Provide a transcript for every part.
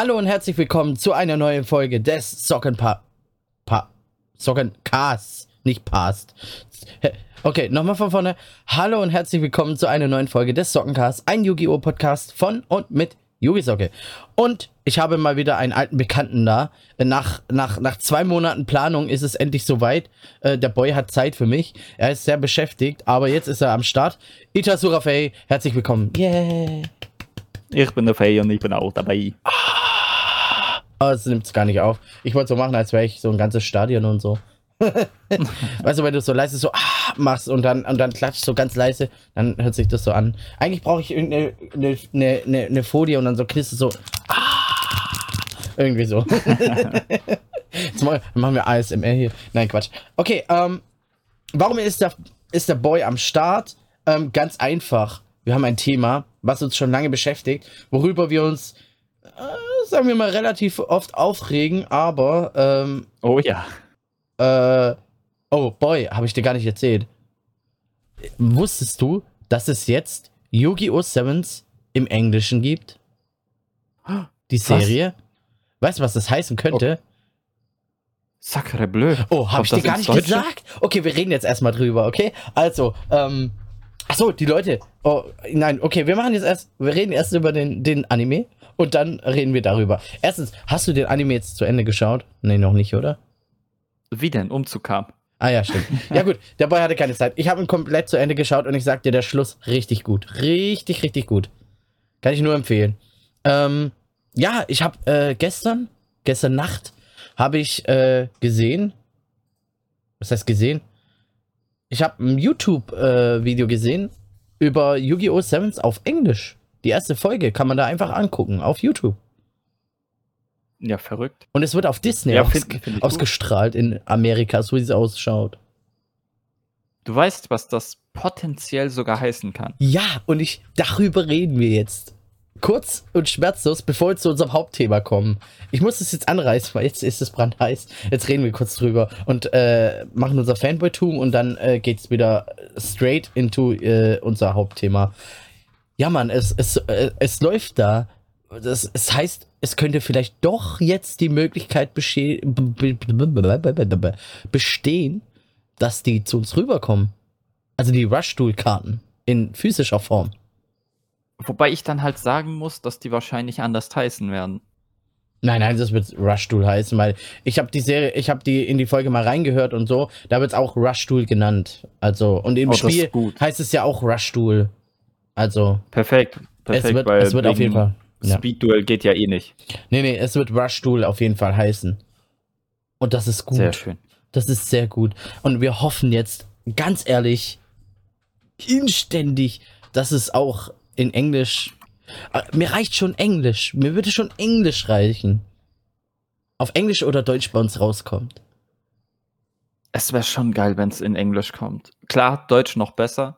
Hallo und herzlich willkommen zu einer neuen Folge des Sockenpa... Pa... Sockencast. Nicht Past. Okay, nochmal von vorne. Hallo und herzlich willkommen zu einer neuen Folge des Sockencast. Ein Yu-Gi-Oh! Podcast von und mit Yugi-Socke. Und ich habe mal wieder einen alten Bekannten da. Nach, nach, nach zwei Monaten Planung ist es endlich soweit. Äh, der Boy hat Zeit für mich. Er ist sehr beschäftigt, aber jetzt ist er am Start. Ita Surafei, herzlich willkommen. Yeah. Ich bin der Fei und ich bin auch dabei. Ah, das nimmt es gar nicht auf. Ich wollte so machen, als wäre ich so ein ganzes Stadion und so. weißt du, wenn du so leise so ah, machst und dann, und dann klatscht so ganz leise, dann hört sich das so an. Eigentlich brauche ich irgendeine eine, eine, eine, eine Folie und dann so knistert so ah, irgendwie so. Jetzt machen wir ASMR hier. Nein, Quatsch. Okay, ähm, warum ist der, ist der Boy am Start? Ähm, ganz einfach. Wir haben ein Thema, was uns schon lange beschäftigt, worüber wir uns, äh, sagen wir mal, relativ oft aufregen, aber. Ähm, oh ja. Äh, oh, Boy, habe ich dir gar nicht erzählt. Wusstest du, dass es jetzt Yu-Gi-Oh! Sevens im Englischen gibt? Die Serie? Was? Weißt du, was das heißen könnte? Oh. Sacre bleu. Oh, habe ich dir gar nicht gesagt? Okay, wir reden jetzt erstmal drüber, okay? Also, ähm, achso, die Leute. Oh, nein, okay, wir machen jetzt erst, wir reden erst über den, den Anime und dann reden wir darüber. Erstens, hast du den Anime jetzt zu Ende geschaut? Nee, noch nicht, oder? Wie denn? Umzug kam. Ah ja, stimmt. Ja gut, der Boy hatte keine Zeit. Ich habe ihn komplett zu Ende geschaut und ich sag dir, der Schluss richtig gut. Richtig, richtig gut. Kann ich nur empfehlen. Ähm, ja, ich habe äh, gestern, gestern Nacht, habe ich äh, gesehen. Was heißt gesehen? Ich habe ein YouTube-Video äh, gesehen über Yu-Gi-Oh! Sevens auf Englisch. Die erste Folge kann man da einfach angucken auf YouTube. Ja, verrückt. Und es wird auf Disney ja, find, find ausgestrahlt gut. in Amerika, so wie es ausschaut. Du weißt, was das potenziell sogar heißen kann. Ja, und ich darüber reden wir jetzt. Kurz und schmerzlos, bevor wir zu unserem Hauptthema kommen. Ich muss es jetzt anreißen, weil jetzt ist es brandheiß. Jetzt reden wir kurz drüber und äh, machen unser Fanboy-Tum und dann äh, geht es wieder straight into äh, unser Hauptthema. Ja, Mann, es, es, äh, es läuft da das, es heißt, es könnte vielleicht doch jetzt die Möglichkeit bestehen, dass die zu uns rüberkommen. Also die Rush-Tool-Karten in physischer Form. Wobei ich dann halt sagen muss, dass die wahrscheinlich anders heißen werden. Nein, nein, das wird Rush Tool heißen, weil ich habe die Serie, ich habe die in die Folge mal reingehört und so, da wird es auch Rush Tool genannt. Also, und im oh, Spiel heißt es ja auch Rush Tool. Also. Perfekt. Perfekt, es wird, es wird auf jeden Fall. Speed-Duell geht ja eh nicht. Nee, nee, es wird Rush-Duel auf jeden Fall heißen. Und das ist gut. Sehr schön. Das ist sehr gut. Und wir hoffen jetzt, ganz ehrlich, inständig, dass es auch in Englisch. Äh, mir reicht schon Englisch. Mir würde schon Englisch reichen. Auf Englisch oder Deutsch bei uns rauskommt. Es wäre schon geil, wenn es in Englisch kommt. Klar, Deutsch noch besser.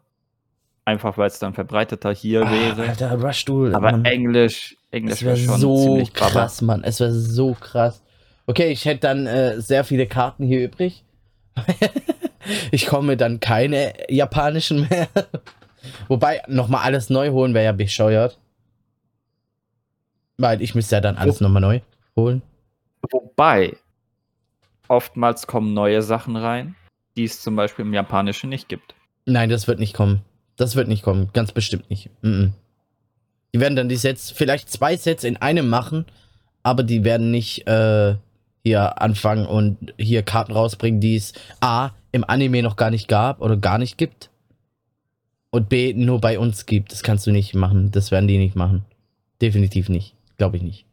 Einfach weil es dann verbreiteter hier ah, wäre. Alter, Rush Duel. Aber Mann. Englisch, Englisch wäre schon so ziemlich krass, Baba. Mann. Es wäre so krass. Okay, ich hätte dann äh, sehr viele Karten hier übrig. ich komme dann keine japanischen mehr. Wobei, nochmal alles neu holen wäre ja bescheuert. Weil ich müsste ja dann alles nochmal neu holen. Wobei, oftmals kommen neue Sachen rein, die es zum Beispiel im Japanischen nicht gibt. Nein, das wird nicht kommen. Das wird nicht kommen, ganz bestimmt nicht. Mm -mm. Die werden dann die Sets, vielleicht zwei Sets in einem machen, aber die werden nicht äh, hier anfangen und hier Karten rausbringen, die es A im Anime noch gar nicht gab oder gar nicht gibt. Und B nur bei uns gibt. Das kannst du nicht machen. Das werden die nicht machen. Definitiv nicht. Glaube ich nicht.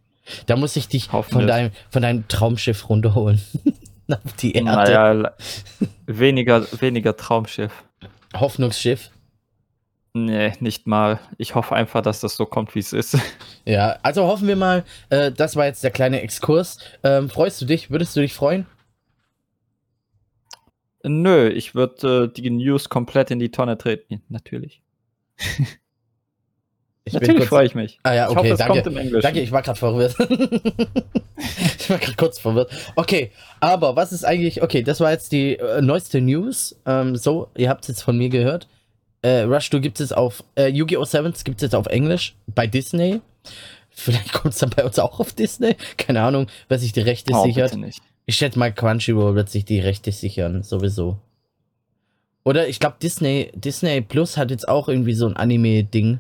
Da muss ich dich von deinem, von deinem Traumschiff runterholen. Auf die Erde. Naja, weniger, weniger Traumschiff. Hoffnungsschiff. Nee, nicht mal. Ich hoffe einfach, dass das so kommt, wie es ist. Ja, also hoffen wir mal, äh, das war jetzt der kleine Exkurs. Ähm, freust du dich? Würdest du dich freuen? Nö, ich würde äh, die News komplett in die Tonne treten. Natürlich. Ich Natürlich freue ich mich. Ah ja, okay, ich hoffe, danke. Danke, ich war gerade verwirrt. ich war gerade kurz verwirrt. Okay, aber was ist eigentlich, okay, das war jetzt die äh, neueste News. Ähm, so, ihr habt es jetzt von mir gehört. Äh, Rush 2 gibt es auf, äh, Yu-Gi-Oh! 7 gibt es jetzt auf Englisch bei Disney. Vielleicht kommt es dann bei uns auch auf Disney. Keine Ahnung, wer sich die Rechte Oh, sichert. Ich schätze mal, Crunchyroll wird sich die Rechte sichern, sowieso. Oder ich glaube, Disney, Disney Plus hat jetzt auch irgendwie so ein Anime-Ding.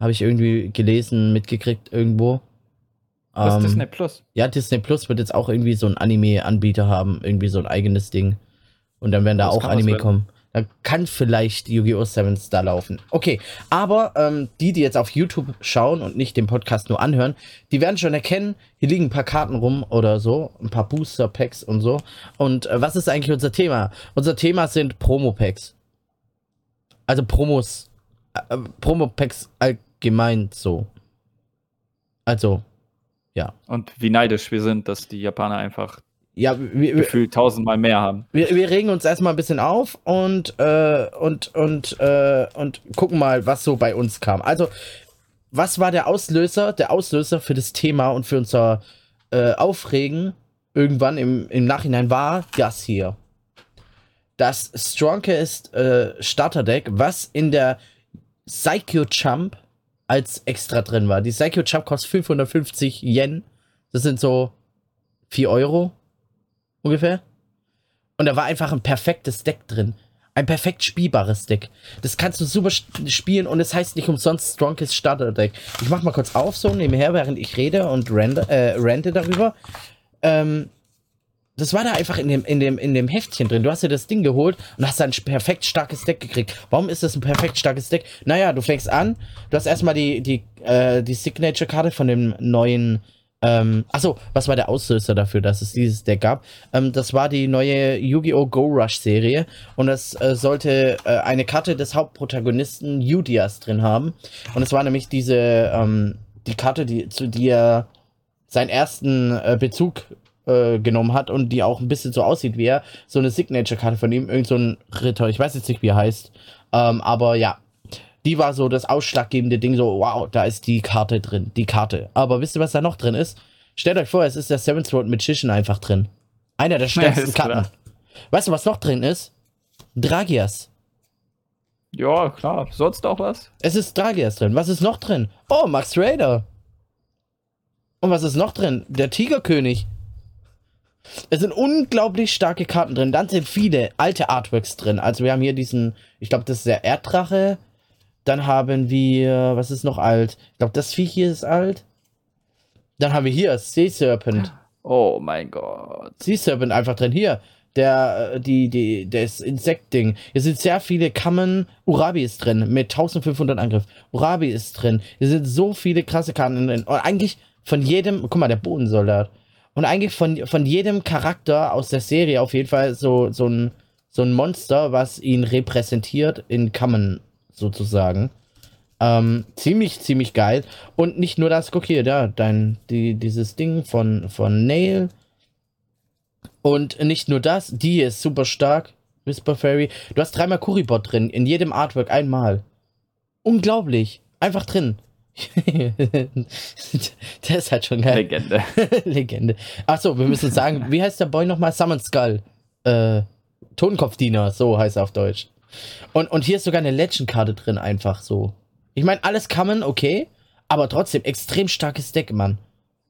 Habe ich irgendwie gelesen, mitgekriegt irgendwo. Was Ähm, Disney Plus? Ja, Disney Plus wird jetzt auch irgendwie so ein Anime-Anbieter haben, irgendwie so ein eigenes Ding. Und dann werden da Das auch Anime kommen. Dann kann vielleicht Yu-Gi-Oh! Sevens da laufen. Okay, aber ähm, die, die jetzt auf YouTube schauen und nicht den Podcast nur anhören, die werden schon erkennen, hier liegen ein paar Karten rum oder so, ein paar Booster-Packs und so. Und äh, was ist eigentlich unser Thema? Unser Thema sind Promo-Packs. Also Promos, äh, Promo-Packs allgemein so. Also, Und wie neidisch wir sind, dass die Japaner einfach ja, wir, gefühlt tausendmal mehr haben. Wir, wir regen uns erstmal ein bisschen auf und, äh, und, und, äh, und gucken mal, was so bei uns kam. Also, was war der Auslöser? Der Auslöser für das Thema und für unser äh, Aufregen irgendwann im, im Nachhinein war das hier. Das Strongest äh, Starterdeck, was in der Psycho Jump als extra drin war. Die Psycho Jump kostet 550 Yen. Das sind so 4 Euro ungefähr. Und da war einfach ein perfektes Deck drin. Ein perfekt spielbares Deck. Das kannst du super spielen und es heißt nicht umsonst Strongest Starter Deck. Ich mach mal kurz auf, so nebenher, während ich rede und rende, äh, rente darüber. Ähm, das war da einfach in dem, in, dem, in dem Heftchen drin. Du hast dir das Ding geholt und hast ein perfekt starkes Deck gekriegt. Warum ist das ein perfekt starkes Deck? Naja, du fängst an, du hast erstmal die, die, äh, die Signature-Karte von dem neuen. Ähm, achso, was war der Auslöser dafür, dass es dieses Deck gab? Ähm, das war die neue Yu-Gi-Oh! Go Rush Serie und es äh, sollte äh, eine Karte des Hauptprotagonisten Udias drin haben. Und es war nämlich diese, ähm, die Karte, die, zu die er seinen ersten äh, Bezug äh, genommen hat und die auch ein bisschen so aussieht wie er. So eine Signature-Karte von ihm, irgend so ein Ritter, ich weiß jetzt nicht, wie er heißt. Ähm, aber ja, die war so das ausschlaggebende Ding, so, wow, da ist die Karte drin, die Karte. Aber wisst ihr, was da noch drin ist? Stellt euch vor, es ist der Seventh Road Magician einfach drin. Einer der stärksten klar. Karten. Weißt du, was noch drin ist? Dragias. Ja, klar. Sonst auch was? Es ist Dragias drin. Was ist noch drin? Oh, Max Raider. Und was ist noch drin? Der Tigerkönig. Es sind unglaublich starke Karten drin. Dann sind viele alte Artworks drin. Also wir haben hier diesen, ich glaube, das ist der Erddrache. Dann haben wir, was ist noch alt? Ich glaube, das Viech hier ist alt. Dann haben wir hier Sea Serpent. Oh mein Gott. Sea Serpent einfach drin. Hier, der, äh, die, die, das Insekt-Ding. Hier sind sehr viele Kammern. Urabi ist drin mit 1500 Angriff. Urabi ist drin. Hier sind so viele krasse Karten drin. Und eigentlich von jedem, guck mal, der Bodensoldat. Und eigentlich von, von jedem Charakter aus der Serie auf jeden Fall so, so, ein, so ein Monster, was ihn repräsentiert in Kammern sozusagen. Ähm, ziemlich, ziemlich geil. Und nicht nur das, guck hier, da, dein, die, dieses Ding von, von Nail. Und nicht nur das, die ist super stark. Whisper Fairy. Du hast dreimal Kuribot drin, in jedem Artwork einmal. Unglaublich. Einfach drin. Der ist halt schon geil. Legende. Legende. Achso, wir müssen sagen, wie heißt der Boy nochmal? Summon Skull. Äh, Totenkopfdiener, so heißt er auf Deutsch. Und, und hier ist sogar eine Legend-Karte drin, einfach so. Ich meine, alles kann man, okay, aber trotzdem extrem starkes Deck, Mann.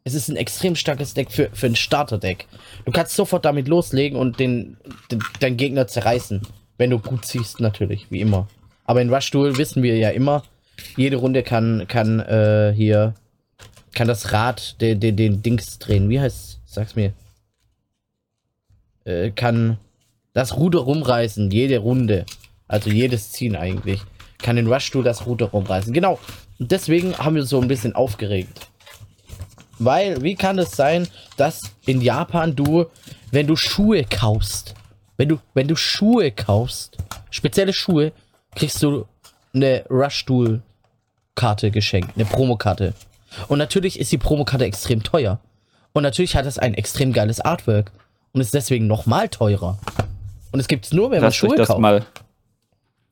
Es ist ein extrem starkes Deck für, für ein Starter-Deck. Du kannst sofort damit loslegen und den, den, deinen Gegner zerreißen. Wenn du gut ziehst, natürlich, wie immer. Aber in Rush Duel wissen wir ja immer, jede Runde kann, kann äh, hier, kann das Rad den, den, den Dings drehen. Wie heißt, sag's mir. Äh, kann das Ruder rumreißen, jede Runde. Also jedes Ziehen eigentlich. Kann in Rush Duel das Ruder rumreißen. Genau. Und deswegen haben wir so ein bisschen aufgeregt. Weil, wie kann es sein, dass in Japan du, wenn du Schuhe kaufst, wenn du, wenn du Schuhe kaufst, spezielle Schuhe, kriegst du eine Rush Duel Karte geschenkt, eine Promokarte. Und natürlich ist die Promokarte extrem teuer. Und natürlich hat es ein extrem geiles Artwork und ist deswegen nochmal teurer. Und es gibt es nur, wenn man Lasst euch Schuhe das kauft. mal.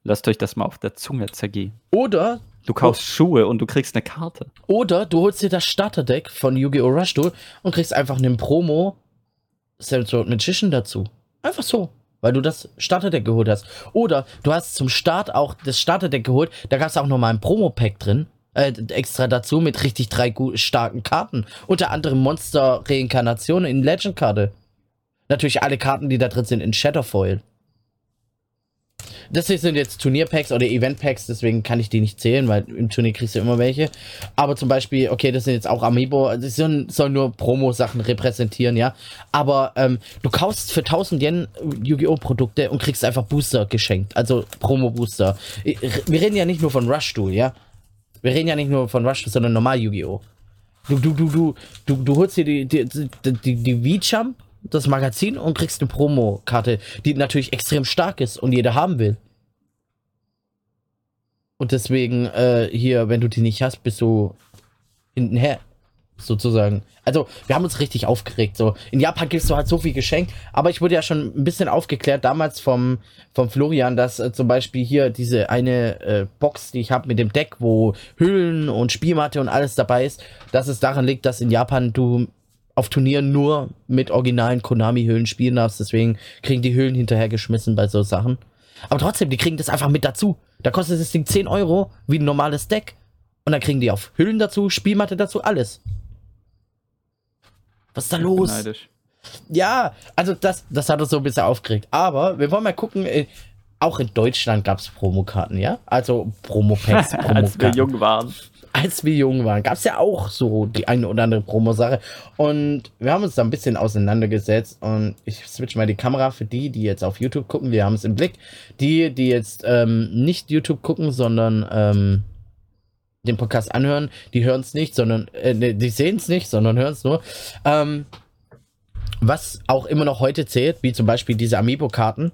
Lasst euch das mal auf der Zunge zergehen. Oder Du kaufst Schuhe und du kriegst eine Karte. Oder du holst dir das Starterdeck von Yu-Gi-Oh! Rush Duel und kriegst einfach einen Promo Seventh Magician dazu. Einfach so. Weil du das Starterdeck geholt hast. Oder du hast zum Start auch das Starterdeck geholt. Da gab es auch nochmal ein Promo-Pack drin. Äh, extra dazu mit richtig drei starken Karten. Unter anderem Monster-Reinkarnation in Legend-Karte. Natürlich alle Karten, die da drin sind, in Shadowfoil. Das hier sind jetzt Turnierpacks oder Eventpacks, deswegen kann ich die nicht zählen, weil im Turnier kriegst du immer welche. Aber zum Beispiel, okay, das sind jetzt auch Amiibo, also das sollen, nur Promo-Sachen repräsentieren, ja. Aber ähm, du kaufst für 1000 Yen Yu-Gi-Oh! Produkte und kriegst einfach Booster geschenkt, also Promo-Booster. Wir reden ja nicht nur von Rush Duel, ja. Wir reden ja nicht nur von Rush, sondern normal Yu-Gi-Oh! Du, du, du, du, du, du holst dir die, die, die, die V-Jump, das Magazin und kriegst eine Promo-Karte, die natürlich extrem stark ist und jeder haben will. Und deswegen, äh, hier, wenn du die nicht hast, bist du hintenher. Sozusagen. Also, wir haben uns richtig aufgeregt. So, in Japan gibst du halt so viel geschenkt, aber ich wurde ja schon ein bisschen aufgeklärt damals vom, vom Florian, dass äh, zum Beispiel hier diese eine äh, Box, die ich habe mit dem Deck, wo Hüllen und Spielmatte und alles dabei ist, dass es daran liegt, dass in Japan du auf Turnieren nur mit originalen Konami-Hüllen spielen darfst. Deswegen kriegen die Hüllen hinterhergeschmissen bei so Sachen. Aber trotzdem, die kriegen das einfach mit dazu. Da kostet das Ding 10 Euro, wie ein normales Deck. Und dann kriegen die auf Hüllen dazu, Spielmatte dazu, alles. Was ist da los? Neidisch. Ja, also das, das hat uns so ein bisschen aufgeregt. Aber wir wollen mal gucken, äh, auch in Deutschland gab es Promokarten, ja? Also Promopacks, Als wir Promokarten. jung waren. Als wir jung waren, gab es ja auch so die eine oder andere Promo-Sache. Und wir haben uns da ein bisschen auseinandergesetzt. Und ich switch mal die Kamera für die, die jetzt auf YouTube gucken. Wir haben es im Blick. Die, die jetzt ähm, nicht YouTube gucken, sondern ähm, den Podcast anhören, die hören es nicht, sondern äh, ne, die sehen es nicht, sondern hören es nur. Ähm, was auch immer noch heute zählt, wie zum Beispiel diese Amiibo-Karten.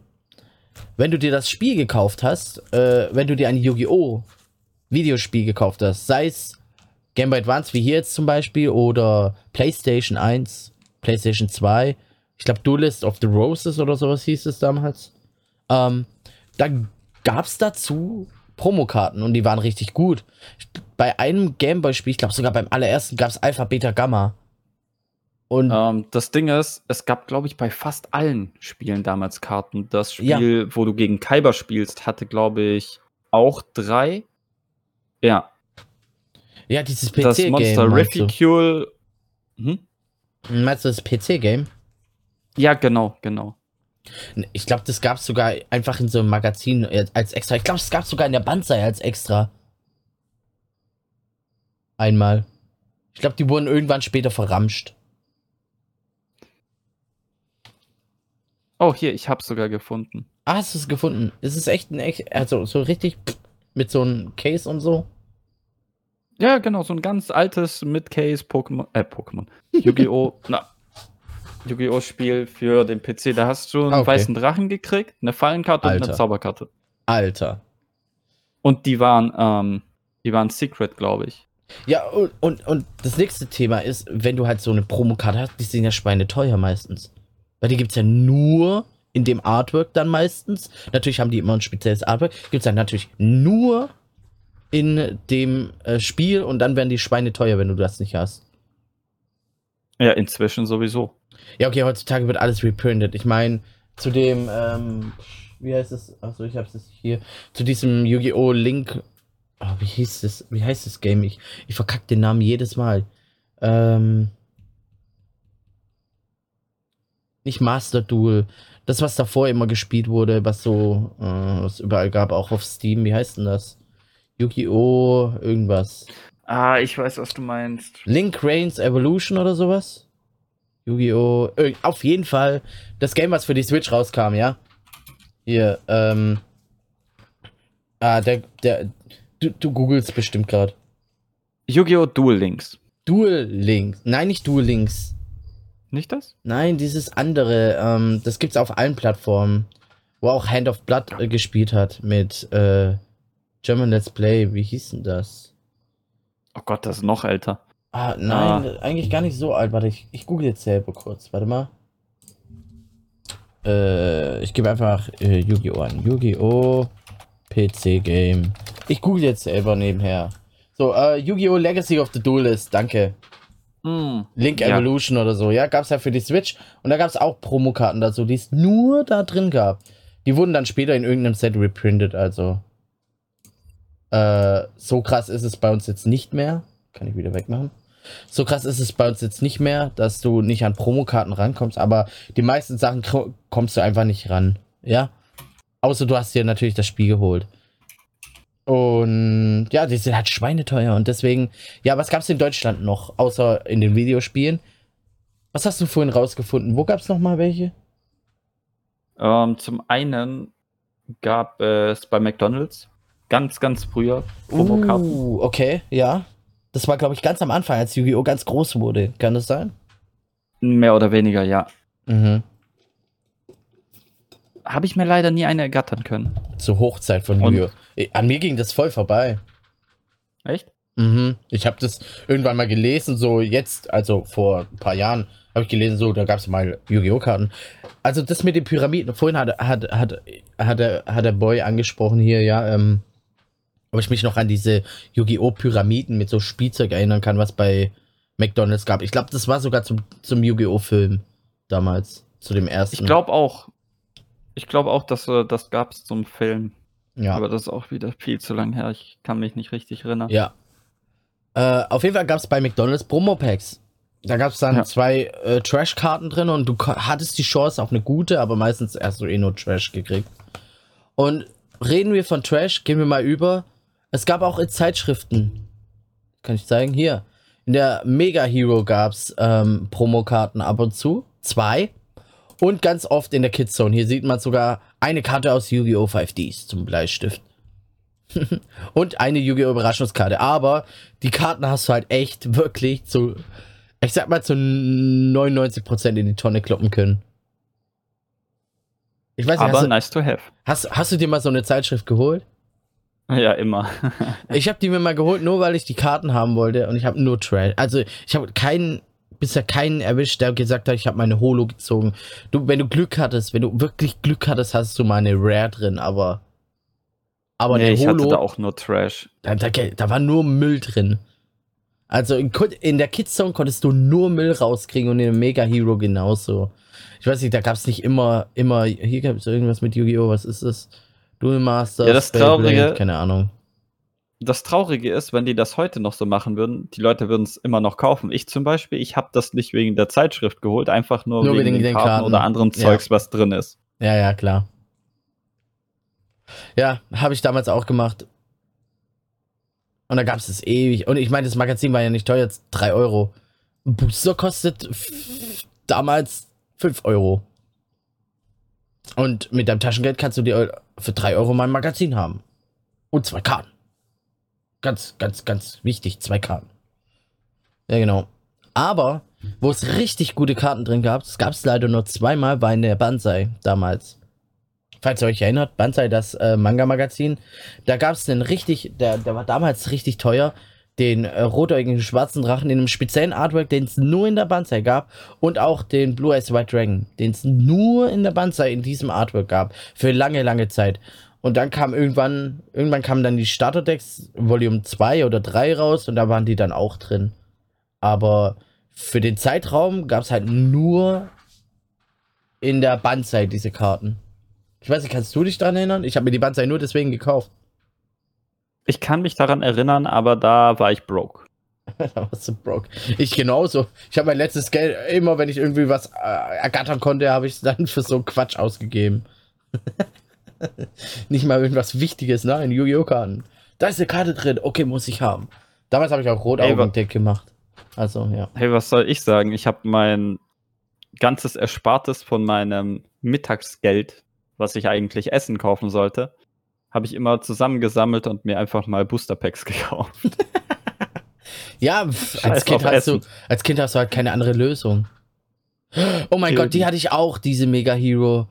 Wenn du dir das Spiel gekauft hast, äh, wenn du dir ein Yu-Gi-Oh! Videospiel gekauft hast, sei es Game Boy Advance wie hier jetzt zum Beispiel oder PlayStation 1, PlayStation 2, ich glaube Duelist of the Roses oder sowas hieß es damals. Ähm, da gab es dazu Promokarten und die waren richtig gut. Bei einem Gameboy-Spiel, ich glaube sogar beim allerersten, gab es Alpha, Beta, Gamma. Und Ähm, das Ding ist, es gab, glaube ich, bei fast allen Spielen damals Karten. Das Spiel, wo du gegen Kaiba spielst, hatte, glaube ich, auch drei. Ja, ja, dieses das PC-Game. Monster meinst du? Reficule. Hm? Meinst du das PC-Game? Ja, genau, genau. Ich glaube, das gab es sogar einfach in so einem Magazin äh, als extra. Ich glaube, es gab sogar in der Banzai als extra. Einmal. Ich glaube, die wurden irgendwann später verramscht. Oh, hier, ich hab's sogar gefunden. Ah, hast du es gefunden? Ist es echt ein echt, also so richtig mit so einem Case und so? Ja, genau, so ein ganz altes Mid-Case Pokémon, äh, Pokémon. Yu-Gi-Oh! na, Yu-Gi-Oh! Spiel für den PC. Da hast du einen Ah, okay. weißen Drachen gekriegt, eine Fallenkarte und Alter. eine Zauberkarte. Alter. Und die waren, ähm, die waren Secret, glaube ich. Ja, und, und, und das nächste Thema ist, wenn du halt so eine Promokarte hast, die sind ja schweineteuer meistens. Weil die gibt's ja nur in dem Artwork dann meistens. Natürlich haben die immer ein spezielles Artwork. Gibt's dann natürlich nur in dem äh, Spiel und dann werden die schweineteuer, wenn du das nicht hast. Ja, inzwischen sowieso. Ja, okay, heutzutage wird alles reprintet. Ich meine, zu dem, ähm, wie heißt es? Achso, ich hab's jetzt hier. Zu diesem Yu-Gi-Oh! Link. Oh, wie hieß das? Wie heißt das Game? Ich, ich verkack den Namen jedes Mal. Ähm. Nicht Master Duel. Das, was davor immer gespielt wurde, was so, äh, was überall gab, auch auf Steam. Wie heißt denn das? Yu-Gi-Oh! irgendwas. Ah, ich weiß, was du meinst. Link Reigns Evolution oder sowas? Yu-Gi-Oh! Irg- Auf jeden Fall das Game, was für die Switch rauskam, ja? Hier, ähm. Ah, der, der. Du, du googelst bestimmt gerade. Yu-Gi-Oh! Duel Links. Duel Links. Nein, nicht Duel Links. Nicht das? Nein, dieses andere. Ähm, das gibt's auf allen Plattformen. Wo auch Hand of Blood äh, gespielt hat mit äh, German Let's Play. Wie hieß denn das? Oh Gott, das ist noch älter. Ah, nein, eigentlich gar nicht so alt. Warte, ich, ich google jetzt selber kurz. Warte mal. Äh, ich gebe einfach äh, Yu-Gi-Oh! an. Yu-Gi-Oh! PC Game. Ich google jetzt selber nebenher. So, äh, Yu-Gi-Oh! Legacy of the Duelist, danke. Hm. Link Ja. Evolution oder so, ja, gab's ja für die Switch. Und da gab's auch Promokarten dazu, die es nur da drin gab. Die wurden dann später in irgendeinem Set reprintet, also. Äh, so krass ist es bei uns jetzt nicht mehr. Kann ich wieder wegmachen. So krass ist es bei uns jetzt nicht mehr, dass du nicht an Promokarten rankommst, aber die meisten Sachen kommst du einfach nicht ran. Ja? Außer du hast dir natürlich das Spiel geholt. Und ja, die sind halt schweineteuer und deswegen, ja, was gab es in Deutschland noch, außer in den Videospielen? Was hast du vorhin rausgefunden? Wo gab es noch mal welche? Ähm, zum einen gab es bei McDonalds ganz, ganz früher. Uh, okay, ja. Das war, glaube ich, ganz am Anfang, als Yu-Gi-Oh! ganz groß wurde. Kann das sein? Mehr oder weniger, ja. Mhm. Habe ich mir leider nie eine ergattern können. Zur Hochzeit von Yu-Gi-Oh! An mir ging das voll vorbei. Echt? Mhm. Ich habe das irgendwann mal gelesen, so jetzt, also vor ein paar Jahren, habe ich gelesen, so, da gab es mal Yu-Gi-Oh! Karten. Also das mit den Pyramiden, vorhin hat, hat, hat, hat, der, hat der Boy angesprochen hier, ja, ähm, ob ich mich noch an diese Yu-Gi-Oh! Pyramiden mit so Spielzeug erinnern kann, was bei McDonalds gab. Ich glaube, das war sogar zum, zum Yu-Gi-Oh! Film damals, zu dem ersten. Ich glaube auch. Ich glaube auch, dass äh, das gab es zum Film. Ja. Aber das ist auch wieder viel zu lang her. Ich kann mich nicht richtig erinnern. Ja. Äh, auf jeden Fall gab es bei McDonalds Promo-Packs. Da gab es dann ja. zwei äh, Trash-Karten drin und du hattest die Chance auf eine gute, aber meistens erst so eh nur Trash gekriegt. Und reden wir von Trash, gehen wir mal über es gab auch in Zeitschriften, kann ich zeigen, hier. In der Mega Hero gab es ähm, Promokarten ab und zu. Zwei. Und ganz oft in der Kids Zone. Hier sieht man sogar eine Karte aus Yu-Gi-Oh! 5Ds zum Bleistift. und eine Yu-Gi-Oh! Überraschungskarte. Aber die Karten hast du halt echt wirklich zu, ich sag mal, zu 99% in die Tonne kloppen können. Ich weiß nicht, Aber du, nice to have. Hast, hast du dir mal so eine Zeitschrift geholt? Ja, immer. ich habe die mir mal geholt, nur weil ich die Karten haben wollte und ich habe nur Trash. Also ich habe keinen bisher keinen erwischt, der gesagt hat, ich habe meine Holo gezogen. Du, wenn du Glück hattest, wenn du wirklich Glück hattest, hast du mal eine Rare drin, aber aber nee, ich Holo, hatte da auch nur Trash. Da, da, da, war nur Müll drin. Also in, in der Kids Zone konntest du nur Müll rauskriegen und in dem Mega Hero genauso. Ich weiß nicht, da gab es nicht immer immer hier gab es irgendwas mit Yu-Gi-Oh, was ist das? Duel Masters, ja, das Traurige, keine Ahnung. Das Traurige ist, wenn die das heute noch so machen würden, die Leute würden es immer noch kaufen. Ich zum Beispiel, ich habe das nicht wegen der Zeitschrift geholt, einfach nur, nur wegen, wegen den Karten, Karten, oder anderem Zeugs, ja. was drin ist. Ja, ja, klar. Ja, habe ich damals auch gemacht. Und da gab es es ewig. Und ich meine, das Magazin war ja nicht teuer, jetzt 3 Euro. Ein Booster kostet damals 5 Euro. Und mit deinem Taschengeld kannst du dir für 3 Euro mal ein Magazin haben. Und zwei Karten. Ganz, ganz, ganz wichtig, zwei Karten. Ja, genau. Aber, wo es richtig gute Karten drin gab, das gab es leider nur zweimal bei der Banzai damals. Falls ihr euch erinnert, Banzai, das äh, Manga-Magazin, da gab es einen richtig, der, der war damals richtig teuer, den äh, rotäugigen schwarzen Drachen in einem speziellen Artwork, den es nur in der Banzai gab und auch den Blue Eyes White Dragon, den es nur in der Banzai in diesem Artwork gab, für lange, lange Zeit. Und dann kam irgendwann, irgendwann kamen dann die Starterdecks Volume 2 oder 3 raus und da waren die dann auch drin. Aber für den Zeitraum gab es halt nur in der Banzai diese Karten. Ich weiß nicht, kannst du dich daran erinnern? Ich habe mir die Banzai nur deswegen gekauft. Ich kann mich daran erinnern, aber da war ich broke. da warst du broke. Ich genauso. Ich habe mein letztes Geld immer, wenn ich irgendwie was äh, ergattern konnte, habe ich es dann für so Quatsch ausgegeben. Nicht mal irgendwas Wichtiges, nein, Yu-Gi-Oh! Karten. Da ist eine Karte drin, okay, muss ich haben. Damals habe ich auch Rotaugendeck gemacht. Also, ja. Hey, was soll ich sagen? Ich habe mein ganzes Erspartes von meinem Mittagsgeld, was ich eigentlich Essen kaufen sollte, habe ich immer zusammengesammelt und mir einfach mal Booster Packs gekauft. ja, als kind, hast du, als kind hast du halt keine andere Lösung. Oh mein Gott, die hatte ich auch, diese Mega Hero.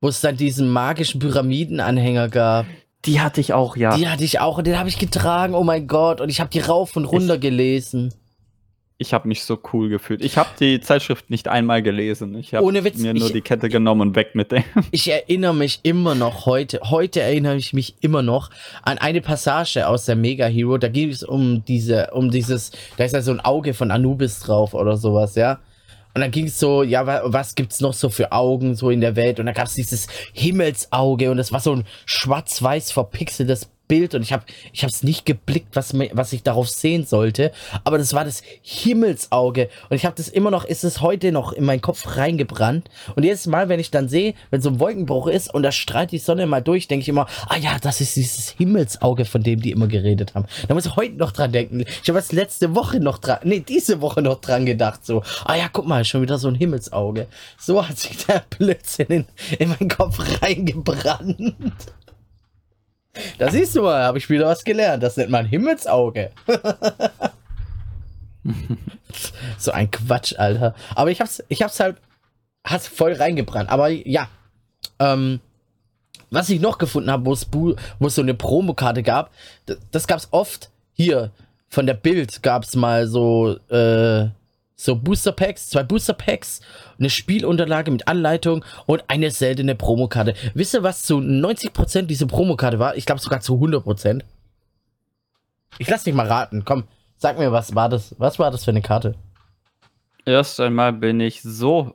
Wo es dann diesen magischen Pyramidenanhänger gab. Die hatte ich auch, ja. Die hatte ich auch und den habe ich getragen, oh mein Gott. Und ich habe die rauf und runter ich, gelesen ich habe mich so cool gefühlt. Ich habe die Zeitschrift nicht einmal gelesen. Ich habe mir nur ich, die Kette genommen und weg mit dem. Ich erinnere mich immer noch heute, heute erinnere ich mich immer noch an eine Passage aus der Mega Hero. Da ging es um diese, um dieses, da ist ja so ein Auge von Anubis drauf oder sowas, ja. Und dann ging es so, ja, was gibt's noch so für Augen so in der Welt? Und da gab es dieses Himmelsauge und das war so ein schwarz-weiß verpixeltes Bild und ich habe ich es nicht geblickt, was, was ich darauf sehen sollte. Aber das war das Himmelsauge. Und ich habe das immer noch, ist es heute noch in meinen Kopf reingebrannt. Und jedes Mal, wenn ich dann sehe, wenn so ein Wolkenbruch ist und da strahlt die Sonne mal durch, denke ich immer, ah ja, das ist dieses Himmelsauge, von dem die immer geredet haben. Da muss ich heute noch dran denken. Ich habe es letzte Woche noch dran, nee, diese Woche noch dran gedacht. So, ah ja, guck mal, schon wieder so ein Himmelsauge. So hat sich der Blödsinn in, in meinen Kopf reingebrannt. Da siehst du mal, habe ich wieder was gelernt. Das nennt man Himmelsauge. so ein Quatsch, Alter. Aber ich hab's, ich hab's halt, hat's voll reingebrannt. Aber ja, ähm, was ich noch gefunden habe, wo es so eine Promokarte gab, das, das gab's oft hier von der Bild gab's mal so äh, so Booster Packs, zwei Booster Packs, eine Spielunterlage mit Anleitung und eine seltene Promokarte. Wisst ihr, was zu 90% diese Promokarte war? Ich glaube sogar zu 100%. Ich lass dich mal raten. Komm, sag mir, was war das? Was war das für eine Karte? Erst einmal bin ich so,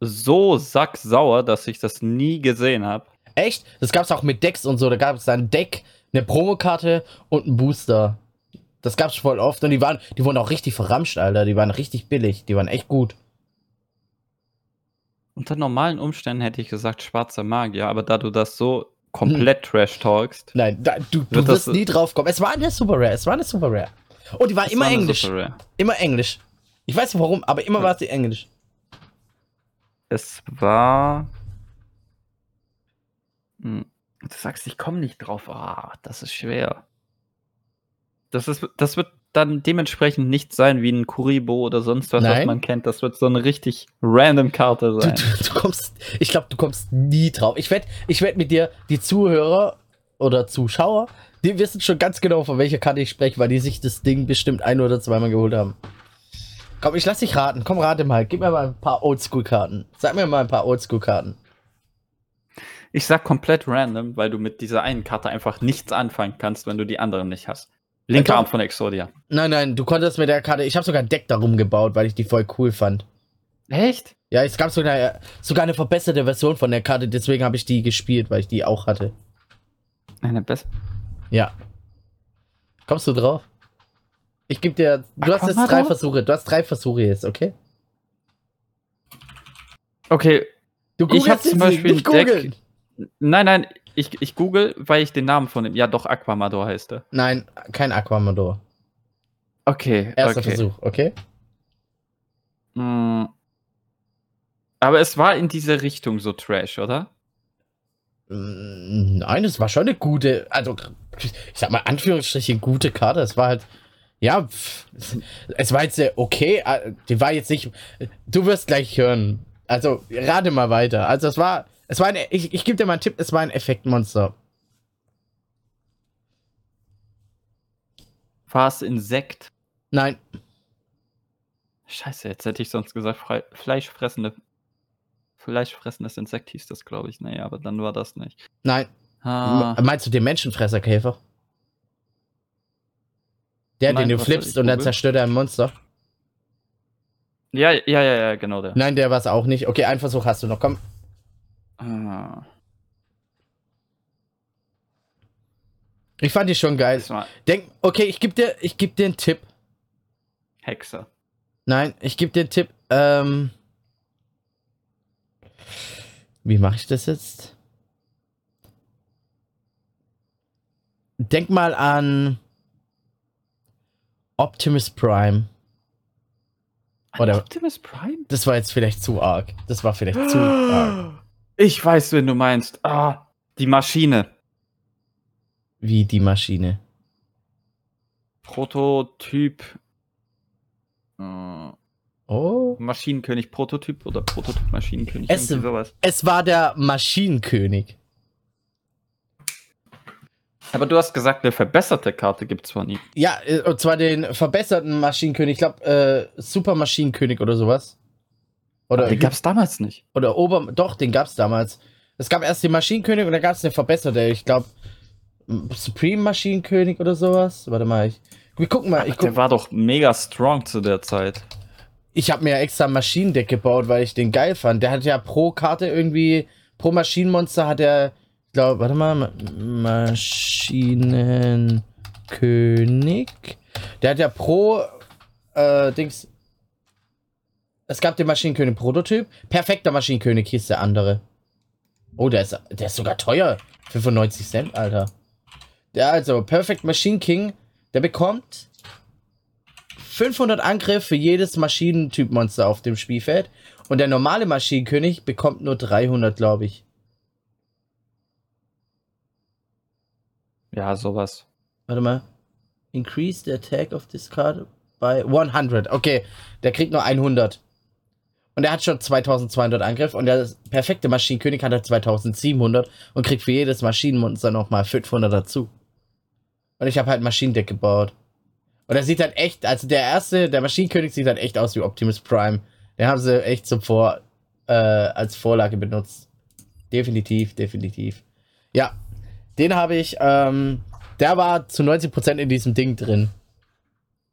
so sacksauer, dass ich das nie gesehen habe. Echt? Das gab's auch mit Decks und so. Da gab es ein Deck, eine Promokarte und einen Booster. Das gab's voll oft und die waren, die wurden auch richtig verramscht, Alter. Die waren richtig billig. Die waren echt gut. Unter normalen Umständen hätte ich gesagt schwarzer Magier, aber da du das so komplett trash talkst, Nein, da, du, du Wird das- wirst nie drauf kommen. Es war eine Super Rare. Es war eine Super Rare. Und die war immer war Englisch. Immer Englisch. Ich weiß nicht warum, aber immer war sie Englisch. Es war. Hm, Du sagst, ich komme nicht drauf. Ah, das ist schwer. Das, ist, das wird dann dementsprechend nicht sein wie ein Kuribo oder sonst was, was Nein. man kennt. Das wird so eine richtig random Karte Du, sein. du, du kommst, ich glaube, du kommst nie drauf. Ich wette, ich werd mit dir, die Zuhörer oder Zuschauer, die wissen schon ganz genau, von welcher Karte ich spreche, weil die sich das Ding bestimmt ein oder zweimal geholt haben. Komm, ich lass dich raten. Komm, rate mal. Gib mir mal ein paar Oldschool-Karten. Sag mir mal ein paar Oldschool-Karten. Ich sag komplett random, weil du mit dieser einen Karte einfach nichts anfangen kannst, wenn du die anderen nicht hast. Linker Arm von Exodia. Nein, nein, du konntest mit der Karte. Ich habe sogar ein Deck darum gebaut, weil ich die voll cool fand. Echt? Ja, es gab sogar, sogar eine verbesserte Version von der Karte, deswegen habe ich die gespielt, weil ich die auch hatte. Eine bessere. Ja. Kommst du drauf? Ich gebe dir. Du hast jetzt drei Versuche. Du hast drei Versuche jetzt, okay? Okay, Du Ich hab jetzt zum Beispiel nicht ein Deck- googeln. nein, nein, ich, ich google, weil ich den Namen von dem. Ja, doch, Aquamador heißt er. Nein, kein Aquamador. Okay, Erster okay. Versuch, okay? Mm. Aber es war in diese Richtung so Trash, oder? Mm, Nein, es war schon eine gute, also ich sag mal Anführungsstriche gute Karte. Es war halt, ja, es- war jetzt okay. äh, Die war jetzt nicht. Du wirst gleich hören. Also rate mal weiter. Also es war, es war ein, ich, ich gebe dir mal einen Tipp. Es war ein Effektmonster. War es Insekt? Nein, Scheiße, jetzt hätte ich sonst gesagt, frei, fleischfressende. Fleischfressendes Insekt hieß das, glaube ich. Nee, aber dann war das nicht. nein. Ah, Meinst du den Menschenfresserkäfer? Der, Nein, den du flippst und dann zerstört er ein Monster. ja, ja, ja, ja, genau der. Nein, der war es auch nicht. Okay, einen Versuch hast du noch. Komm. Ah, Ich fand die schon geil. Denk, okay, ich geb dir, ich geb dir einen Tipp. Hexe. Nein, ich geb dir einen Tipp. Ähm, wie mache ich das jetzt? Denk mal an Optimus Prime. Oder- Optimus Prime? Das war jetzt vielleicht zu arg. Das war vielleicht zu arg. Ich weiß, wen du meinst. Ah, die Maschine. Wie die Maschine. Prototyp. Äh, Oh. Maschinenkönig Prototyp oder Prototyp Maschinenkönig. Es- sowas. Es war der Maschinenkönig. Aber du hast gesagt, eine verbesserte Karte gibt's von ihm. Ja, äh, und zwar den verbesserten Maschinenkönig. Ich glaube, äh, Super Maschinenkönig oder sowas. Oder, Den gab's damals nicht. oder Ober. Doch, den gab's damals. Es gab erst den Maschinenkönig und dann gab's eine verbesserte. Ich glaube, Supreme Maschinenkönig oder sowas. Warte mal, ich. Wir gucken mal. Ich, Der guck, war doch mega strong zu der Zeit. ich habe mir extra ein Maschinendeck gebaut, weil ich den geil fand. Der hat ja pro Karte irgendwie, pro Maschinenmonster hat er, ich glaube, warte mal, Ma- Maschinenkönig. Der hat ja pro äh, Dings. Es gab den Maschinenkönig Prototyp. Perfekter Maschinenkönig hieß der andere. Oh, der ist, der ist sogar teuer. 95 Cent, Alter. Der also, Perfect Machine King, der bekommt 500 Angriff für jedes Maschinentyp-Monster auf dem Spielfeld. Und der normale Maschinenkönig bekommt nur 300, glaube ich. Ja, sowas. Warte mal. Increase the attack of this card by 100. Okay, der kriegt nur 100. Und er hat schon 2200 Angriff. Und der perfekte Maschinenkönig hat er 2700 und kriegt für jedes Maschinenmonster nochmal 500 dazu. Und ich habe halt ein Maschinendeck gebaut. Und er sieht halt echt, also der erste, der Maschinenkönig sieht halt echt aus wie Optimus Prime. Den haben sie echt zum Vor, äh, als Vorlage benutzt. Definitiv, definitiv. Ja, den habe ich, ähm, der war zu 90% in diesem Ding drin.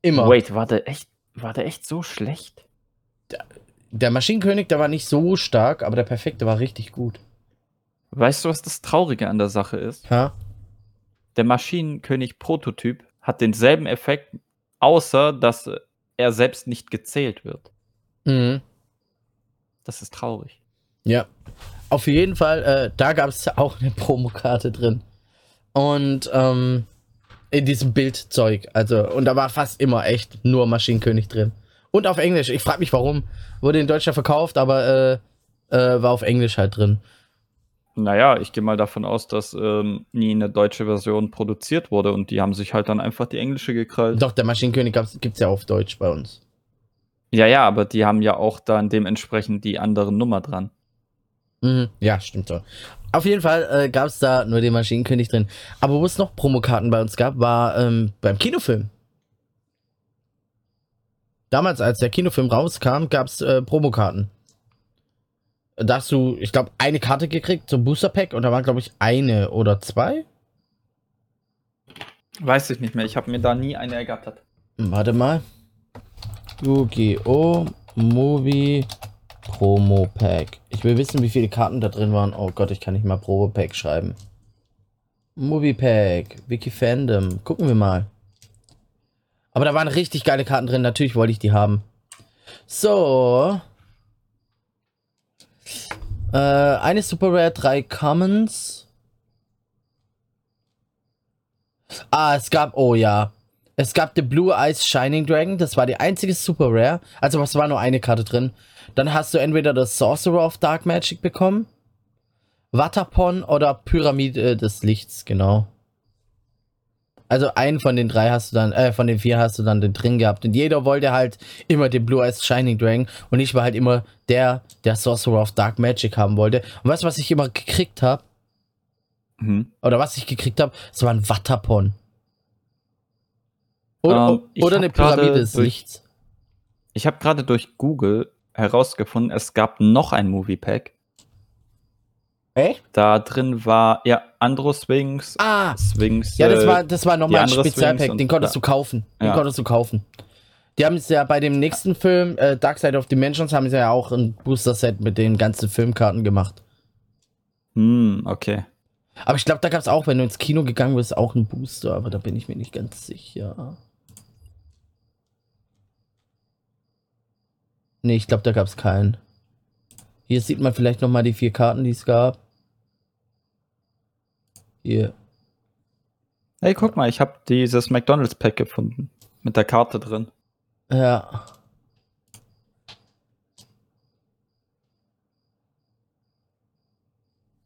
Immer. Wait, war der echt, war der echt so schlecht? Der Maschinenkönig, der war nicht so stark, aber der perfekte war richtig gut. Weißt du, was das Traurige an der Sache ist? Ha? Der Maschinenkönig Prototyp hat denselben Effekt, außer dass er selbst nicht gezählt wird. Mhm. Das ist traurig. Ja. Auf jeden Fall, äh, da gab es auch eine Promokarte drin. Und ähm, in diesem Bildzeug. Also, und da war fast immer echt nur Maschinenkönig drin. Und auf Englisch. Ich frage mich warum. Wurde in Deutschland verkauft, aber äh, äh, war auf Englisch halt drin. Naja, ich gehe mal davon aus, dass ähm, nie eine deutsche Version produziert wurde und die haben sich halt dann einfach die englische gekrallt. Doch, der Maschinenkönig gibt es ja auf Deutsch bei uns. Ja, ja, aber die haben ja auch dann dementsprechend die andere Nummer dran. Mhm. Ja, stimmt so. Auf jeden Fall äh, gab es da nur den Maschinenkönig drin. Aber wo es noch Promokarten bei uns gab, war ähm, beim Kinofilm. Damals, als der Kinofilm rauskam, gab es äh, Promokarten. Da hast du, ich glaube, eine Karte gekriegt zum Booster Pack und da waren, glaube ich, eine oder zwei. Weiß ich nicht mehr, ich habe mir da nie eine ergattert. Hm, Warte mal. Yu-Gi-Oh! Movie Promo Pack. Ich will wissen, wie viele Karten da drin waren. Oh Gott, ich kann nicht mal Promo Pack schreiben. Movie Pack, Wiki Fandom. Gucken wir mal. Aber da waren richtig geile Karten drin. Natürlich wollte ich die haben. So. Äh, eine Super Rare, drei Commons. Ah, es gab, oh ja. Es gab The Blue Eyes Shining Dragon, das war die einzige Super Rare. Also es war nur eine Karte drin. Dann hast du entweder das Sorcerer of Dark Magic bekommen, Watapon oder Pyramide des Lichts, genau. Also einen von den drei hast du dann, äh, von den vier hast du dann den drin gehabt. Und jeder wollte halt immer den Blue Eyes Shining Dragon. Und ich war halt immer der, der Sorcerer of Dark Magic haben wollte. Und weißt du, was ich immer gekriegt habe? Mhm. Oder was ich gekriegt habe? Es war ein Watapon. Oder, Ähm, ich oder eine Pyramide des durch- Lichts. Ich habe gerade durch Google herausgefunden, es gab noch ein Movie Pack. Echt? Da drin war, ja, Andro Swings, Ah, Swings. ja, das äh, war, das war nochmal ein Spezialpack, den konntest ja. du kaufen. Den Ja. konntest du kaufen. Die haben es ja bei dem nächsten Film, äh, Dark Side of Dimensions, haben sie ja auch ein Booster-Set mit den ganzen Filmkarten gemacht. Hm, okay. Aber ich glaube, da gab es auch, wenn du ins Kino gegangen bist, auch einen Booster, aber da bin ich mir nicht ganz sicher. Nee, ich glaube, da gab es keinen. Hier sieht man vielleicht nochmal die vier Karten, die es gab. Hier. Hey, guck mal, ich habe dieses McDonald's Pack gefunden. Mit der Karte drin. Ja.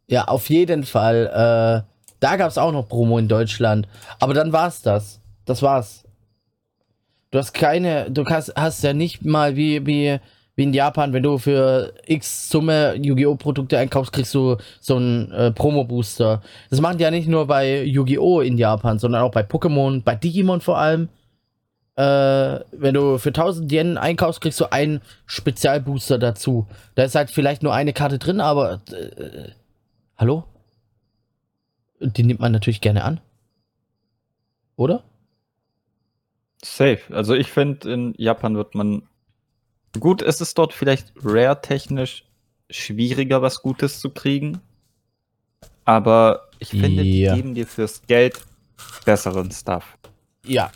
Ja, auf jeden Fall. Äh, da gab es auch noch Promo in Deutschland. Aber dann war's das. Das war's. Du hast keine, du hast, hast ja nicht mal wie, wie, wie in Japan, wenn du für X Summe Yu-Gi-Oh! Produkte einkaufst, kriegst du so einen äh, Promo-Booster. Das machen die ja nicht nur bei Yu-Gi-Oh! in Japan, sondern auch bei Pokémon, bei Digimon vor allem. Äh, wenn du für 1000 Yen einkaufst, kriegst du einen Spezialbooster dazu. Da ist halt vielleicht nur eine Karte drin, aber. Äh, hallo? Die nimmt man natürlich gerne an. Oder? Safe. Also ich finde, in Japan wird man. Gut, es ist dort vielleicht rare-technisch schwieriger, was Gutes zu kriegen. aber ich finde, die Ja. geben dir fürs Geld besseren Stuff. Ja.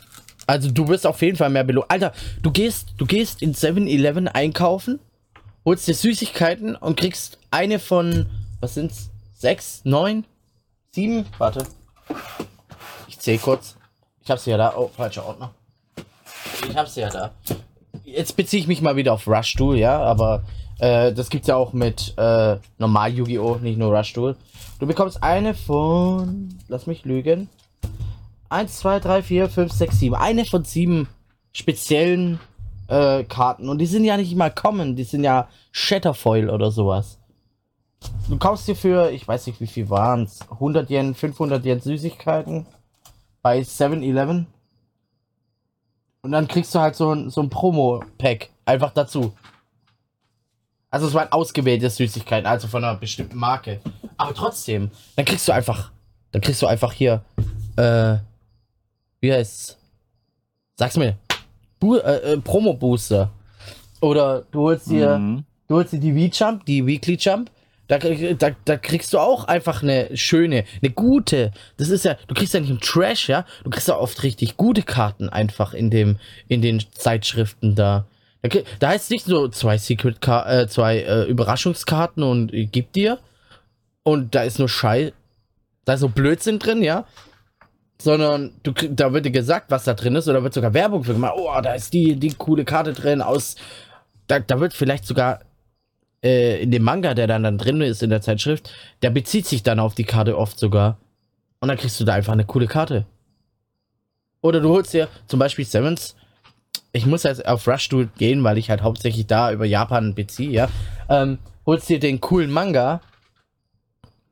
Also du wirst auf jeden Fall mehr belohnt. Alter, du gehst, du gehst in 7-Eleven einkaufen, holst dir Süßigkeiten und kriegst eine von, was sind's? Sechs, neun, sieben? Warte. Ich zähl kurz. Ich hab sie ja da. Oh, falscher Ordner. Ich hab sie ja da. Jetzt beziehe ich mich mal wieder auf Rush Duel, ja, aber äh, das gibt's ja auch mit äh, normal Yu-Gi-Oh!, nicht nur Rush Duel. Du bekommst eine von, lass mich lügen, 1, 2, 3, 4, 5, 6, 7. Eine von sieben speziellen äh, Karten. Und die sind ja nicht mal common, die sind ja Shatterfoil oder sowas. Du kaufst dir für, ich weiß nicht wie viel waren es, 100 Yen, 500 Yen Süßigkeiten bei 7-Eleven. Und dann kriegst du halt so ein, so ein Promo-Pack einfach dazu. Also es waren ausgewählte Süßigkeiten, also von einer bestimmten Marke. Aber trotzdem, dann kriegst du einfach, dann kriegst du einfach hier, äh, wie heißt's? Sag's mir. Bu äh, äh, Promo-Booster. Oder du holst dir, Mhm. du holst dir die V-Jump, die Weekly Jump. Da, da, da kriegst du auch einfach eine schöne, eine gute. Das ist ja, du kriegst ja nicht im Trash, ja. Du kriegst ja oft richtig gute Karten einfach in dem, in den Zeitschriften da. Da, krieg- da heißt nicht so zwei Secret äh, zwei äh, Überraschungskarten und äh, gib dir. Und da ist nur Schei, da ist so Blödsinn drin, ja. Sondern du, da wird dir gesagt, was da drin ist, oder wird sogar Werbung für gemacht. Oh, da ist die, die coole Karte drin aus. Da, da wird vielleicht sogar äh, in dem Manga, der dann, dann drin ist in der Zeitschrift, der bezieht sich dann auf die Karte oft sogar. Und dann kriegst du da einfach eine coole Karte. Oder du holst dir zum Beispiel Sevens. Ich muss jetzt auf Rush Duel gehen, weil ich halt hauptsächlich da über Japan beziehe, ja. Ähm, holst dir den coolen Manga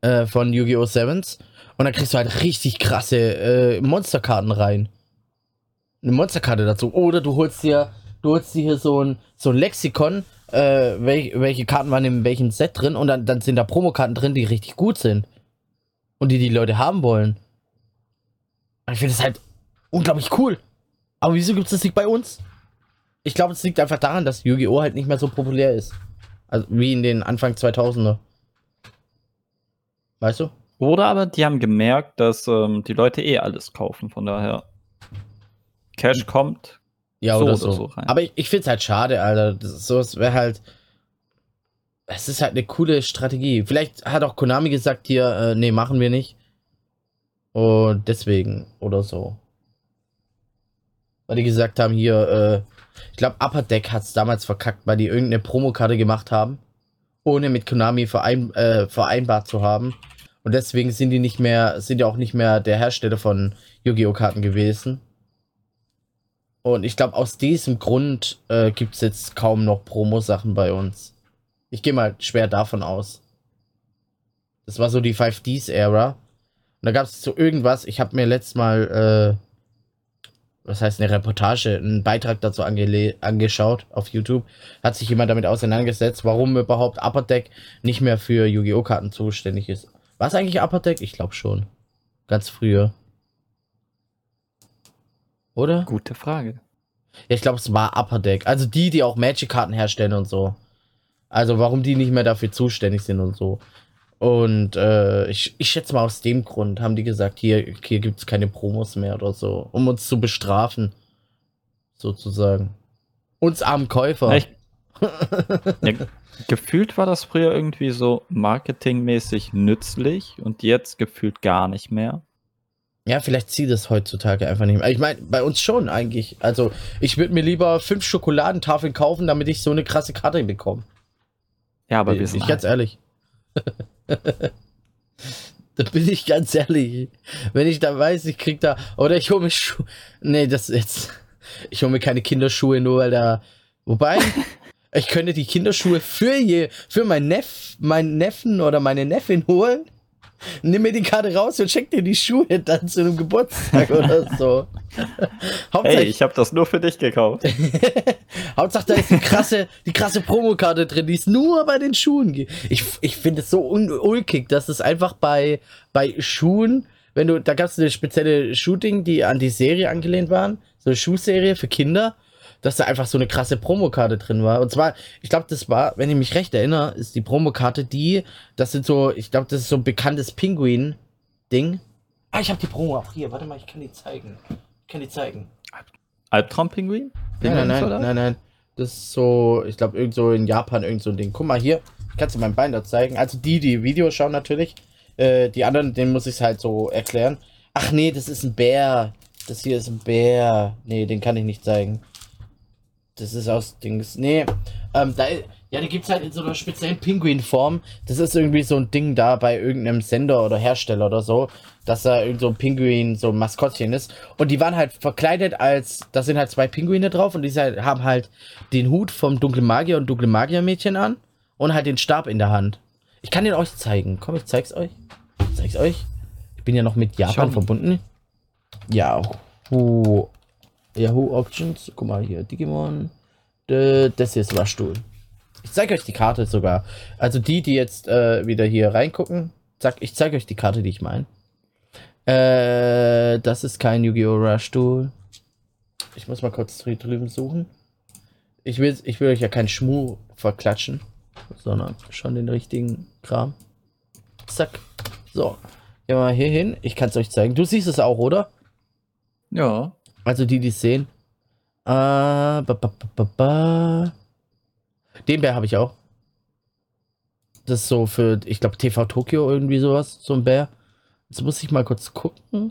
äh, von Yu-Gi-Oh! Sevens und dann kriegst du halt richtig krasse äh, Monsterkarten rein. Eine Monsterkarte dazu. Oder du holst dir, du holst dir hier so ein, so ein Lexikon, äh, welch, welche Karten waren in welchem Set drin und dann, dann sind da Promokarten drin, die richtig gut sind. Und die die Leute haben wollen. Ich finde das halt unglaublich cool. Aber wieso gibt es das nicht bei uns? Ich glaube, es liegt einfach daran, dass Yu-Gi-Oh! halt nicht mehr so populär ist. Also wie in den Anfang 2000er. Weißt du? Oder aber die haben gemerkt, dass ähm, die Leute eh alles kaufen, von daher. Cash kommt. Ja, So oder oder so. so rein. Aber ich, ich finde es halt schade, Alter. Das so, es wäre halt. Es ist halt eine coole Strategie. Vielleicht hat auch Konami gesagt hier, äh, nee, machen wir nicht. Und deswegen oder so. Weil die gesagt haben, hier, äh, ich glaube, Upper Deck hat es damals verkackt, weil die irgendeine Promokarte gemacht haben, ohne mit Konami verein, äh, vereinbart zu haben. Und deswegen sind die nicht mehr, sind ja auch nicht mehr der Hersteller von Yu-Gi-Oh! Karten gewesen. Und ich glaube, aus diesem Grund äh, gibt es jetzt kaum noch Promo-Sachen bei uns. Ich gehe mal schwer davon aus. Das war so die 5Ds-Ära. Und da gab es so irgendwas, ich habe mir letztes Mal, äh, was heißt eine Reportage, einen Beitrag dazu angeschaut auf YouTube. Hat sich jemand damit auseinandergesetzt, warum überhaupt Upper Deck nicht mehr für Yu-Gi-Oh! Karten zuständig ist. War es eigentlich Upper Deck? Ich glaube schon. Ganz früher. Oder? Gute Frage. Ja, ich glaube, es war Upper Deck. Also die, die auch Magic-Karten herstellen und so. Also warum die nicht mehr dafür zuständig sind und so. Und äh, ich, ich schätze mal aus dem Grund haben die gesagt, hier, hier gibt es keine Promos mehr oder so, um uns zu bestrafen. Sozusagen. Uns armen Käufer. Ich, ja, gefühlt war das früher irgendwie so marketingmäßig nützlich und jetzt gefühlt gar nicht mehr. Ja, vielleicht zieht es heutzutage einfach nicht mehr. Ich meine, bei uns schon eigentlich. Also, ich würde mir lieber fünf Schokoladentafeln kaufen, damit ich so eine krasse Karte bekomme. Ja, aber wir bin sind ich ganz ehrlich. da bin ich ganz ehrlich. Wenn ich da weiß, ich krieg da. Oder ich hole mir Schuhe. Nee, das ist jetzt. Ich hole mir keine Kinderschuhe, nur weil da. Wobei. ich könnte die Kinderschuhe für je, für meinen Neff, meinen Neffen oder meine Neffin holen. Nimm mir die Karte raus und schenk dir die Schuhe dann zu einem Geburtstag oder so. Hauptsache, Hey, ich habe das nur für dich gekauft. Hauptsache, da ist die krasse, die krasse Promokarte drin, die es nur bei den Schuhen gibt. Ich, ich finde es so ulkig, dass es einfach bei, bei Schuhen, wenn du, da gab es eine spezielle Shooting, die an die Serie angelehnt waren, so eine Schuhserie für Kinder. Dass da einfach so eine krasse Promokarte drin war. Und zwar, ich glaube, das war, wenn ich mich recht erinnere, ist die Promokarte die, das sind so, ich glaube, das ist so ein bekanntes Pinguin-Ding. Ah, ich habe die Promo auch hier. Warte mal, ich kann die zeigen. Ich kann die zeigen. Albtraumpinguin? Nein, nein, nein, nein, nein. Das ist so, ich glaube, irgend so in Japan irgend so ein Ding. Guck mal hier, ich kann dir mein Bein da zeigen. Also die, die Videos schauen natürlich. Äh, die anderen, denen muss ich es halt so erklären. Ach nee, das ist ein Bär. Das hier ist ein Bär. Nee, den kann ich nicht zeigen. Das ist aus Dings. Nee, ähm, da, ja, die gibt es halt in so einer speziellen Pinguinform. Das ist irgendwie so ein Ding da bei irgendeinem Sender oder Hersteller oder so, dass da irgend so ein Pinguin, so ein Maskottchen ist. Und die waren halt verkleidet als, da sind halt zwei Pinguine drauf und die halt, haben halt den Hut vom dunklen Magier und dunklen Magier-Mädchen an und halt den Stab in der Hand. Ich kann den euch zeigen. Komm, ich zeig's euch. Ich zeig's euch. Ich bin ja noch mit Japan Schon. verbunden. Yahoo. Yahoo Options. Guck mal hier. Digimon. Das hier ist Rushtool. Ich zeige euch die Karte sogar. Also die, die jetzt äh, wieder hier reingucken. Zack, ich zeige euch die Karte, die ich meine. Äh, das ist kein Yu-Gi-Oh! Rushtool. Ich muss mal kurz drü drüben suchen. Ich will, ich will euch ja keinen Schmu verklatschen, sondern schon den richtigen Kram. Zack. So. Gehen wir mal hier hin. Ich kann es euch zeigen. Du siehst es auch, oder? Ja. Also die, die es sehen. Äh, ba, ba, ba. Den Bär habe ich auch. Das ist so für, ich glaube, TV Tokio irgendwie sowas, so ein Bär. Jetzt muss ich mal kurz gucken,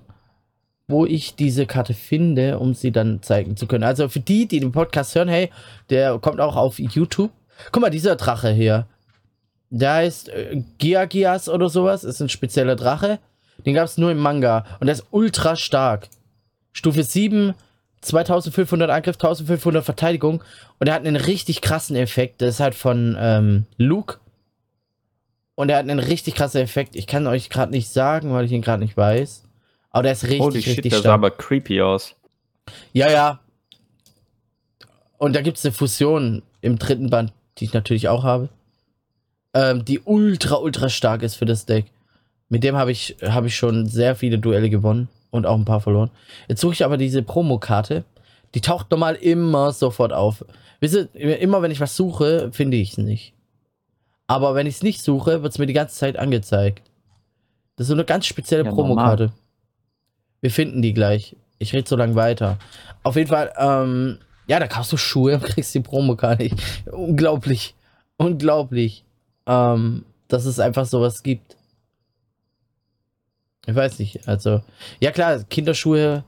wo ich diese Karte finde, um sie dann zeigen zu können. Also für die, die den Podcast hören, hey, der kommt auch auf YouTube. Guck mal, dieser Drache hier. Der heißt äh, Giagias oder sowas. Ist ein spezieller Drache. Den gab es nur im Manga. Und der ist ultra stark. Stufe 7, 2500 Angriff, 1500 Verteidigung. Und er hat einen richtig krassen Effekt. Das ist halt von ähm, Luke. Und er hat einen richtig krassen Effekt. Ich kann euch gerade nicht sagen, weil ich ihn gerade nicht weiß. Aber der ist richtig, Holy shit, richtig der sah stark. aber creepy aus. Ja, ja. Und da gibt es eine Fusion im dritten Band, die ich natürlich auch habe. Ähm, die ultra, ultra stark ist für das Deck. Mit dem habe ich, hab ich schon sehr viele Duelle gewonnen und auch ein paar verloren. Jetzt suche ich aber diese Promokarte. Die taucht normal immer sofort auf. Wisst ihr, immer wenn ich was suche, finde ich es nicht. Aber wenn ich es nicht suche, wird es mir die ganze Zeit angezeigt. Das ist so eine ganz spezielle Ja, Promokarte. Wir finden die gleich. Ich rede so lange weiter. Auf jeden Fall, ähm, ja, da kaufst du Schuhe und kriegst die Promokarte. Ich- Unglaublich. Unglaublich. Ähm, dass es einfach sowas gibt. Ich weiß nicht, also, ja klar, Kinderschuhe,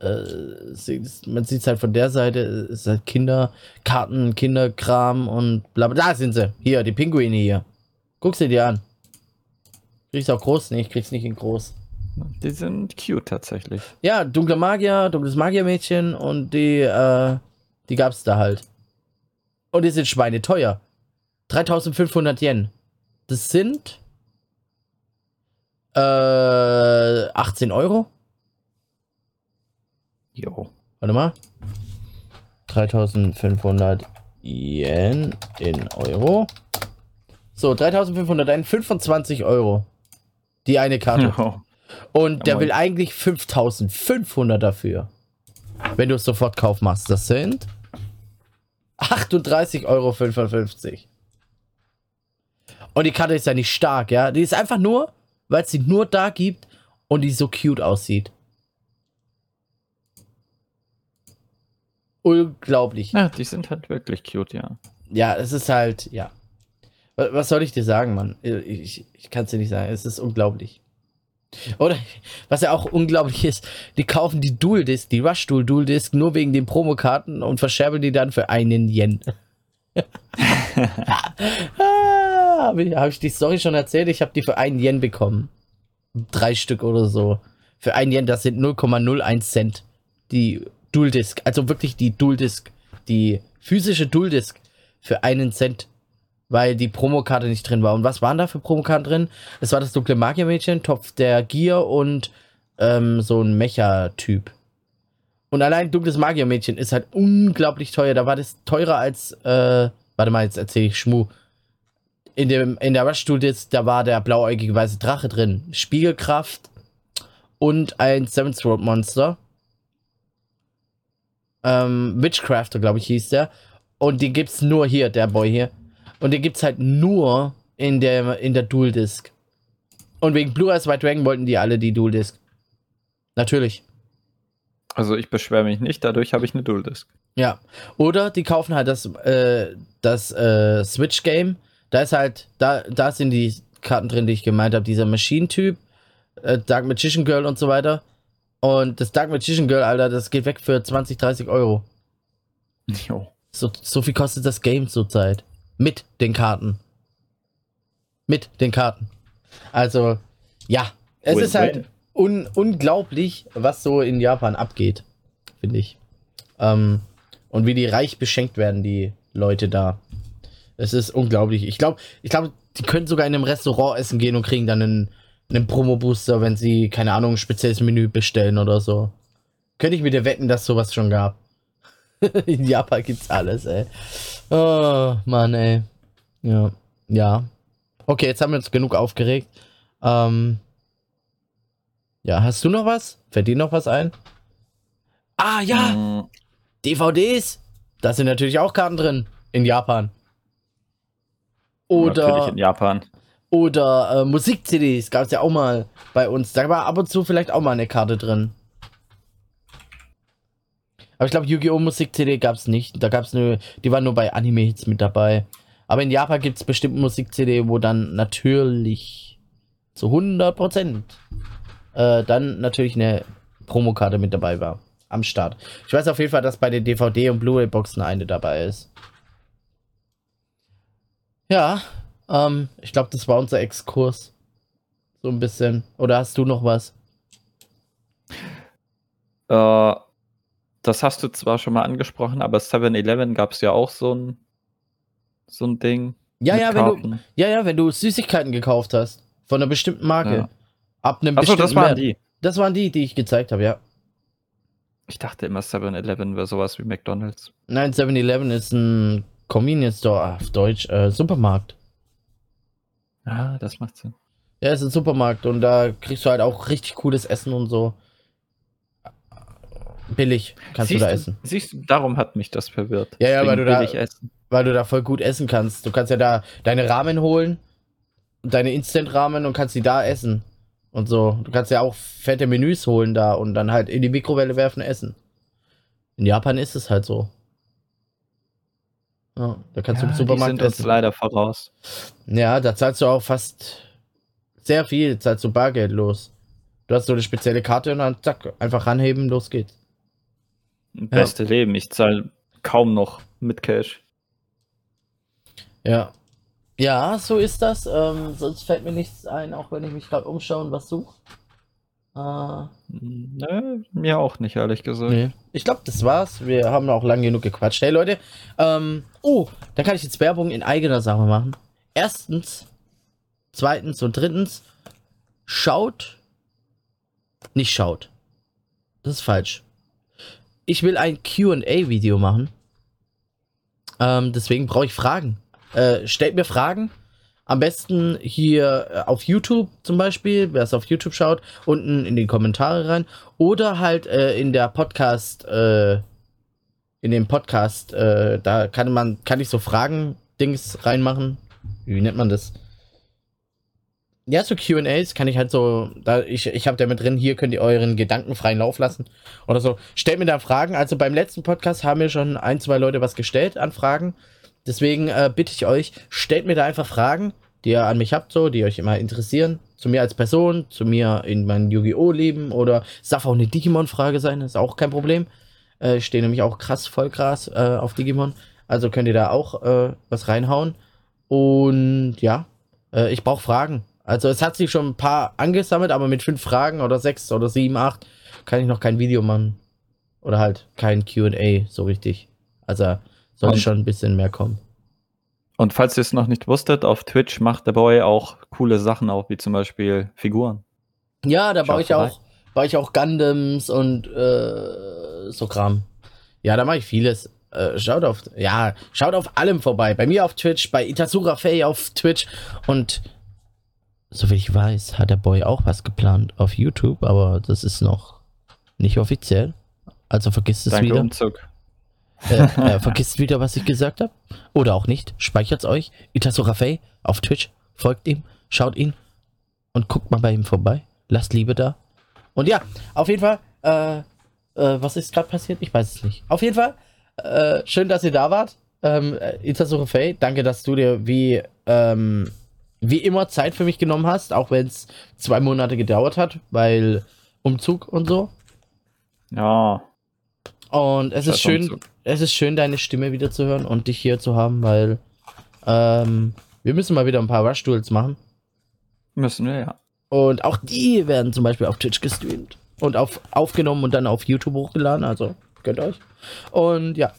äh, man sieht es halt von der Seite, es ist halt Kinderkarten, Kinderkram und bla bla. Da sind sie. Hier, die Pinguine hier. Guck sie dir an. Kriegst auch groß? Nee, ich krieg's nicht in groß. Die sind cute tatsächlich. Ja, dunkler Magier, dunkles Magiermädchen und die, äh, die gab's da halt. Und die sind schweineteuer. 3500 Yen. Das sind äh, 18 Euro. Jo. Warte mal. 3500 Yen in Euro. So, 3500 Yen, 25 Euro. Die eine Karte. Jo. Und der Jawohl. will eigentlich 5500 dafür. Wenn du es sofort Kauf machst. Das sind 38,55 Euro. Und die Karte ist ja nicht stark, ja. Die ist einfach nur, weil es sie nur da gibt und die so cute aussieht. Unglaublich. Ja, die sind halt wirklich cute, ja. Ja, es ist halt, ja. Wa- Was soll ich dir sagen, Mann? Ich, ich kann es dir nicht sagen. Es ist unglaublich. Oder, was ja auch unglaublich ist, die kaufen die Dual Disc, die Rush Dual Dual Disc nur wegen den Promokarten und verscherbeln die dann für einen Yen. habe ich, hab ich die Story schon erzählt? Ich habe die für einen Yen bekommen. Drei Stück oder so. Für einen Yen, das sind 0,01 Cent. Die Dual Disc, also wirklich die Dual Disc, die physische Dual Disc für einen Cent, weil die Promokarte nicht drin war. Und was waren da für Promokarten drin? Es war das dunkle Magiermädchen, Topf der Gier und ähm, so ein Mecha-Typ. Und allein dunkles Magiermädchen ist halt unglaublich teuer. Da war das teurer als, äh, warte mal, jetzt erzähle ich Schmu. In, dem, in der Rush Disc, da war der blauäugige weiße Drache drin. Spiegelkraft und ein Seventh Road Monster. Ähm, Witchcrafter, glaube ich, hieß der. Und die gibt's nur hier, der Boy hier. Und die gibt's halt nur in der, in der Dual Disc. Und wegen Blue Eyes White Dragon wollten die alle die Dual Disc. Natürlich. Also ich beschwere mich nicht, dadurch habe ich eine Dual Disc. Ja. Oder die kaufen halt das, äh, das äh, Switch-Game. Da ist halt, da, da sind die Karten drin, die ich gemeint habe. Dieser Machine-Typ, äh, Dark Magician Girl und so weiter. Und das Dark Magician Girl, Alter, das geht weg für 20, 30 Euro. Jo. So, so viel kostet das Game zurzeit. Mit den Karten. Mit den Karten. Also, ja. Es Win, ist halt win. un unglaublich, was so in Japan abgeht. Finde ich. Ähm, und wie die reich beschenkt werden, die Leute da. Es ist unglaublich. Ich glaube, ich glaube, die können sogar in einem Restaurant essen gehen und kriegen dann einen, einen Promo-Booster, wenn sie, keine Ahnung, ein spezielles Menü bestellen oder so. Könnte ich mit dir wetten, dass sowas schon gab. in Japan gibt's alles, ey. Oh, Mann, ey. Ja. Ja. Okay, jetzt haben wir uns genug aufgeregt. Ähm. Ja, hast du noch was? Fällt dir noch was ein? Ah, ja! Mm, DVDs. Da sind natürlich auch Karten drin. In Japan. Natürlich Oder, in Japan. oder äh, Musik-CDs gab es ja auch mal bei uns. Da war ab und zu vielleicht auch mal eine Karte drin. Aber ich glaube, Yu-Gi-Oh! Musik-CD gab es nicht. Da gab es nur, die waren nur bei Anime-Hits mit dabei. Aber in Japan gibt es bestimmt Musik-CD, wo dann natürlich zu 100% äh, dann natürlich eine Promokarte mit dabei war. Am Start. Ich weiß auf jeden Fall, dass bei den DVD- und Blu-ray-Boxen eine dabei ist. Ja, ähm, ich glaube, das war unser Exkurs. So ein bisschen. Oder hast du noch was? Äh, das hast du zwar schon mal angesprochen, aber 7-Eleven gab es ja auch so ein, so ein Ding. Ja, mit ja, wenn du, ja, ja, wenn du Süßigkeiten gekauft hast. Von einer bestimmten Marke. Ja. Ab einem Achso, das bestimmten waren Wert. die. Das waren die, die ich gezeigt habe, ja. Ich dachte immer 7-Eleven wäre sowas wie McDonalds. Nein, 7-Eleven ist ein Convenience Store auf Deutsch, äh, Supermarkt. Ah, das macht Sinn. Ja, ist ein Supermarkt und da kriegst du halt auch richtig cooles Essen und so. Billig kannst siehst du da essen. Siehst du, darum hat mich das verwirrt. Ja, ja, weil du da- essen. Weil du da voll gut essen kannst. Du kannst ja da deine Ramen holen, deine Instant-Ramen und kannst die da essen. Und so. Du kannst ja auch fette Menüs holen da und dann halt in die Mikrowelle werfen, essen. In Japan ist es halt so. Ja, da kannst du im Ja, die Supermarkt sind uns essen. leider voraus. Ja, da zahlst du auch fast sehr viel, zahlst du Bargeld los. Du hast so eine spezielle Karte und dann zack, einfach ranheben, los geht's. Beste Leben. Ich zahle kaum noch mit Cash. Ja. Ja, so ist das. Ähm, sonst fällt mir nichts ein, auch wenn ich mich gerade umschaue und was suche. Äh, Nö, mir auch nicht, ehrlich gesagt. nee. Ich glaube, das war's. Wir haben auch lang genug gequatscht. Hey Leute, ähm, oh, da kann ich jetzt Werbung in eigener Sache machen. Erstens, zweitens und drittens, schaut, nicht schaut. Das ist falsch. Ich will ein QA-Video machen. Ähm, deswegen brauche ich Fragen. Äh, stellt mir Fragen. Am besten hier äh, auf YouTube zum Beispiel, wer es auf YouTube schaut, unten in die Kommentare rein. Oder halt äh, in der Podcast, äh, in dem Podcast, äh, da kann man, kann ich so Fragen-Dings reinmachen. Wie nennt man das? Ja, so QAs kann ich halt so, da ich, ich habe da mit drin, hier könnt ihr euren Gedanken freien Lauf lassen. Oder so. Stellt mir da Fragen. Also beim letzten Podcast haben mir schon ein, zwei Leute was gestellt an Fragen. Deswegen äh, bitte ich euch, stellt mir da einfach Fragen, die ihr an mich habt, so, die euch immer interessieren. Zu mir als Person, zu mir in meinem Yu-Gi-Oh! Leben oder es darf auch eine Digimon-Frage sein, ist auch kein Problem. Äh, ich stehe nämlich auch krass voll krass äh, auf Digimon. Also könnt ihr da auch äh, was reinhauen. Und ja, äh, ich brauche Fragen. Also es hat sich schon ein paar angesammelt, aber mit fünf Fragen oder sechs oder sieben, acht kann ich noch kein Video machen. Oder halt kein QA so richtig. Also sollte Und- schon ein bisschen mehr kommen. Und falls ihr es noch nicht wusstet, auf Twitch macht der Boy auch coole Sachen auch, wie zum Beispiel Figuren. Ja, da baue ich auch, baue ich auch Gundams und äh, so Kram. Ja, da mache ich vieles. Äh, schaut auf, ja, schaut auf allem vorbei. Bei mir auf Twitch, bei Itasura Fay auf Twitch und so wie ich weiß, hat der Boy auch was geplant auf YouTube, aber das ist noch nicht offiziell. Also vergiss es Danke wieder. Umzug. Äh, äh, vergisst wieder, was ich gesagt habe. Oder auch nicht. Speichert's euch. Itasorafei auf Twitch. Folgt ihm, schaut ihn und guckt mal bei ihm vorbei. Lasst Liebe da. Und ja, auf jeden Fall, äh, äh, was ist gerade passiert? Ich weiß es nicht. Auf jeden Fall, äh, schön, dass ihr da wart. Ähm, Itasorafei, danke, dass du dir wie, ähm, wie immer Zeit für mich genommen hast, auch wenn es zwei Monate gedauert hat, weil Umzug und so. Ja. Und es ist Scheiß schön, Umzug. Es ist schön, deine Stimme wieder zu hören und dich hier zu haben, weil ähm, wir müssen mal wieder ein paar Rush-Duels machen. Müssen wir, ja. Und auch die werden zum Beispiel auf Twitch gestreamt und auf, aufgenommen und dann auf YouTube hochgeladen. Also gönnt euch. Und ja,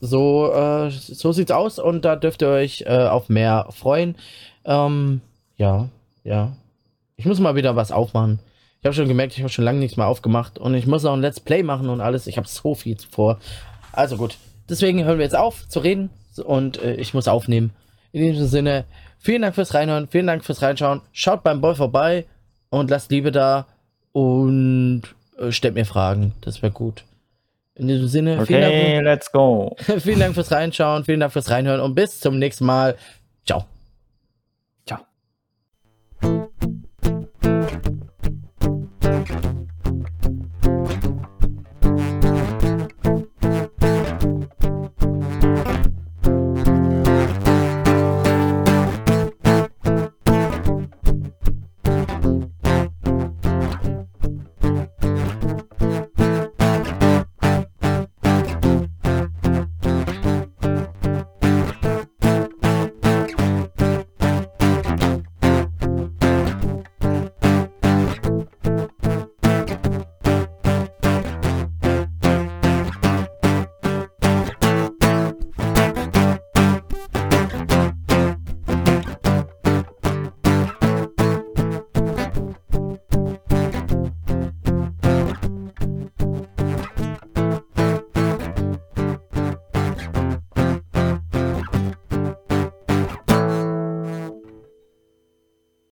so, äh, so sieht's aus und da dürft ihr euch äh, auf mehr freuen. Ähm, ja, ja. Ich muss mal wieder was aufmachen. Ich habe schon gemerkt, ich habe schon lange nichts mehr aufgemacht und ich muss auch ein Let's Play machen und alles. Ich habe so viel vor. Also gut, deswegen hören wir jetzt auf zu reden und äh, ich muss aufnehmen. In diesem Sinne, vielen Dank fürs Reinhören, vielen Dank fürs Reinschauen. Schaut beim Boy vorbei und lasst Liebe da und äh, stellt mir Fragen. Das wäre gut. In diesem Sinne, vielen, Okay, let's go. Dank, vielen Dank fürs Reinschauen, vielen Dank fürs Reinhören und bis zum nächsten Mal. Ciao.